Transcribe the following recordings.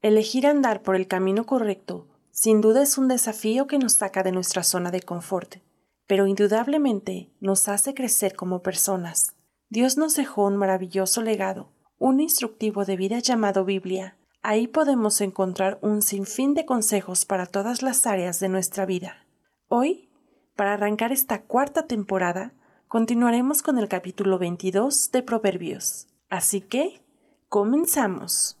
Elegir andar por el camino correcto sin duda es un desafío que nos saca de nuestra zona de confort, pero indudablemente nos hace crecer como personas. Dios nos dejó un maravilloso legado, un instructivo de vida llamado Biblia. Ahí podemos encontrar un sinfín de consejos para todas las áreas de nuestra vida. Hoy, para arrancar esta cuarta temporada, continuaremos con el capítulo 22 de Proverbios. Así que, comenzamos.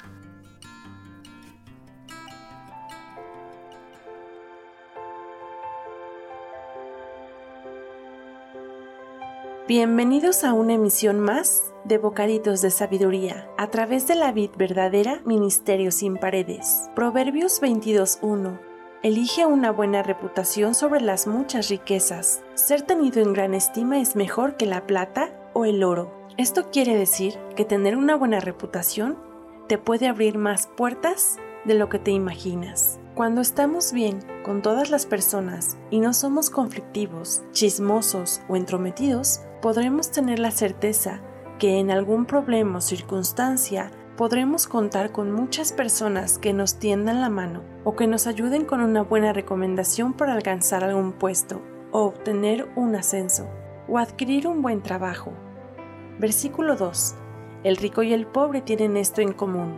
Bienvenidos a una emisión más de Bocaditos de Sabiduría a través de la vid verdadera Ministerio sin paredes. Proverbios 22.1 Elige una buena reputación sobre las muchas riquezas. Ser tenido en gran estima es mejor que la plata o el oro. Esto quiere decir que tener una buena reputación te puede abrir más puertas de lo que te imaginas. Cuando estamos bien con todas las personas y no somos conflictivos, chismosos o entrometidos, podremos tener la certeza que en algún problema o circunstancia podremos contar con muchas personas que nos tiendan la mano o que nos ayuden con una buena recomendación para alcanzar algún puesto o obtener un ascenso o adquirir un buen trabajo. Versículo 2. El rico y el pobre tienen esto en común.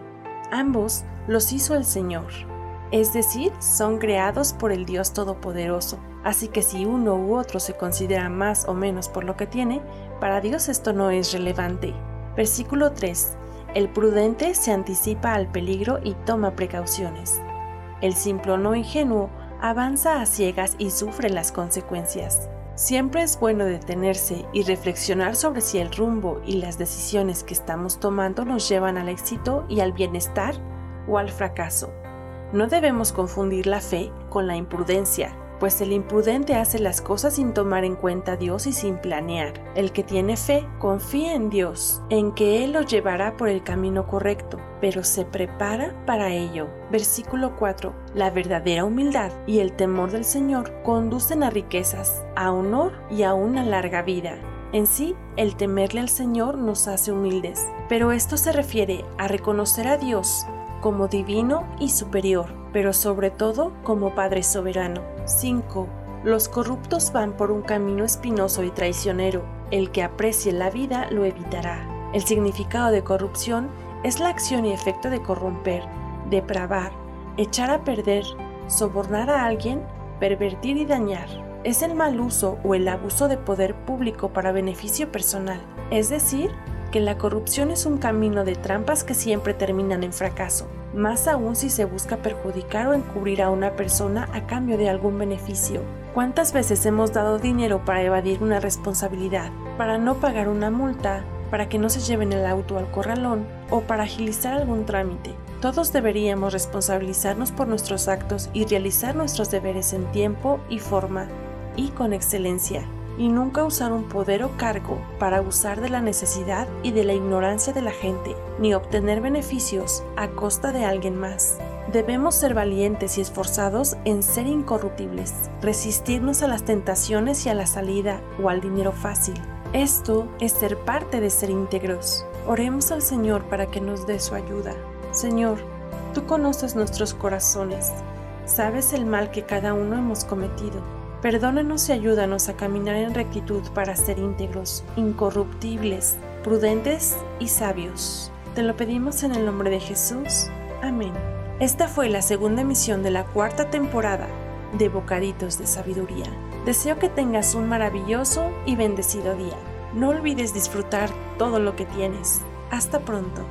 Ambos los hizo el Señor. Es decir, son creados por el Dios Todopoderoso. Así que si uno u otro se considera más o menos por lo que tiene, para Dios esto no es relevante. Versículo 3. El prudente se anticipa al peligro y toma precauciones. El simplón o ingenuo avanza a ciegas y sufre las consecuencias. Siempre es bueno detenerse y reflexionar sobre si el rumbo y las decisiones que estamos tomando nos llevan al éxito y al bienestar o al fracaso. No debemos confundir la fe con la imprudencia, pues el imprudente hace las cosas sin tomar en cuenta a Dios y sin planear. El que tiene fe confía en Dios, en que Él lo llevará por el camino correcto, pero se prepara para ello. Versículo 4. La verdadera humildad y el temor del Señor conducen a riquezas, a honor y a una larga vida. En sí, el temerle al Señor nos hace humildes, pero esto se refiere a reconocer a Dios como divino y superior, pero sobre todo como Padre soberano. 5. Los corruptos van por un camino espinoso y traicionero. El que aprecie la vida lo evitará. El significado de corrupción es la acción y efecto de corromper, depravar, echar a perder, sobornar a alguien, pervertir y dañar. Es el mal uso o el abuso de poder público para beneficio personal, es decir, que la corrupción es un camino de trampas que siempre terminan en fracaso, más aún si se busca perjudicar o encubrir a una persona a cambio de algún beneficio. ¿Cuántas veces hemos dado dinero para evadir una responsabilidad, para no pagar una multa, para que no se lleven el auto al corralón o para agilizar algún trámite? Todos deberíamos responsabilizarnos por nuestros actos y realizar nuestros deberes en tiempo y forma y con excelencia y nunca usar un poder o cargo para abusar de la necesidad y de la ignorancia de la gente, ni obtener beneficios a costa de alguien más. Debemos ser valientes y esforzados en ser incorruptibles, resistirnos a las tentaciones y a la salida o al dinero fácil. Esto es ser parte de ser íntegros. Oremos al Señor para que nos dé su ayuda. Señor, tú conoces nuestros corazones, sabes el mal que cada uno hemos cometido. Perdónanos y ayúdanos a caminar en rectitud para ser íntegros, incorruptibles, prudentes y sabios. Te lo pedimos en el nombre de Jesús. Amén. Esta fue la segunda emisión de la cuarta temporada de Bocaditos de Sabiduría. Deseo que tengas un maravilloso y bendecido día. No olvides disfrutar todo lo que tienes. Hasta pronto.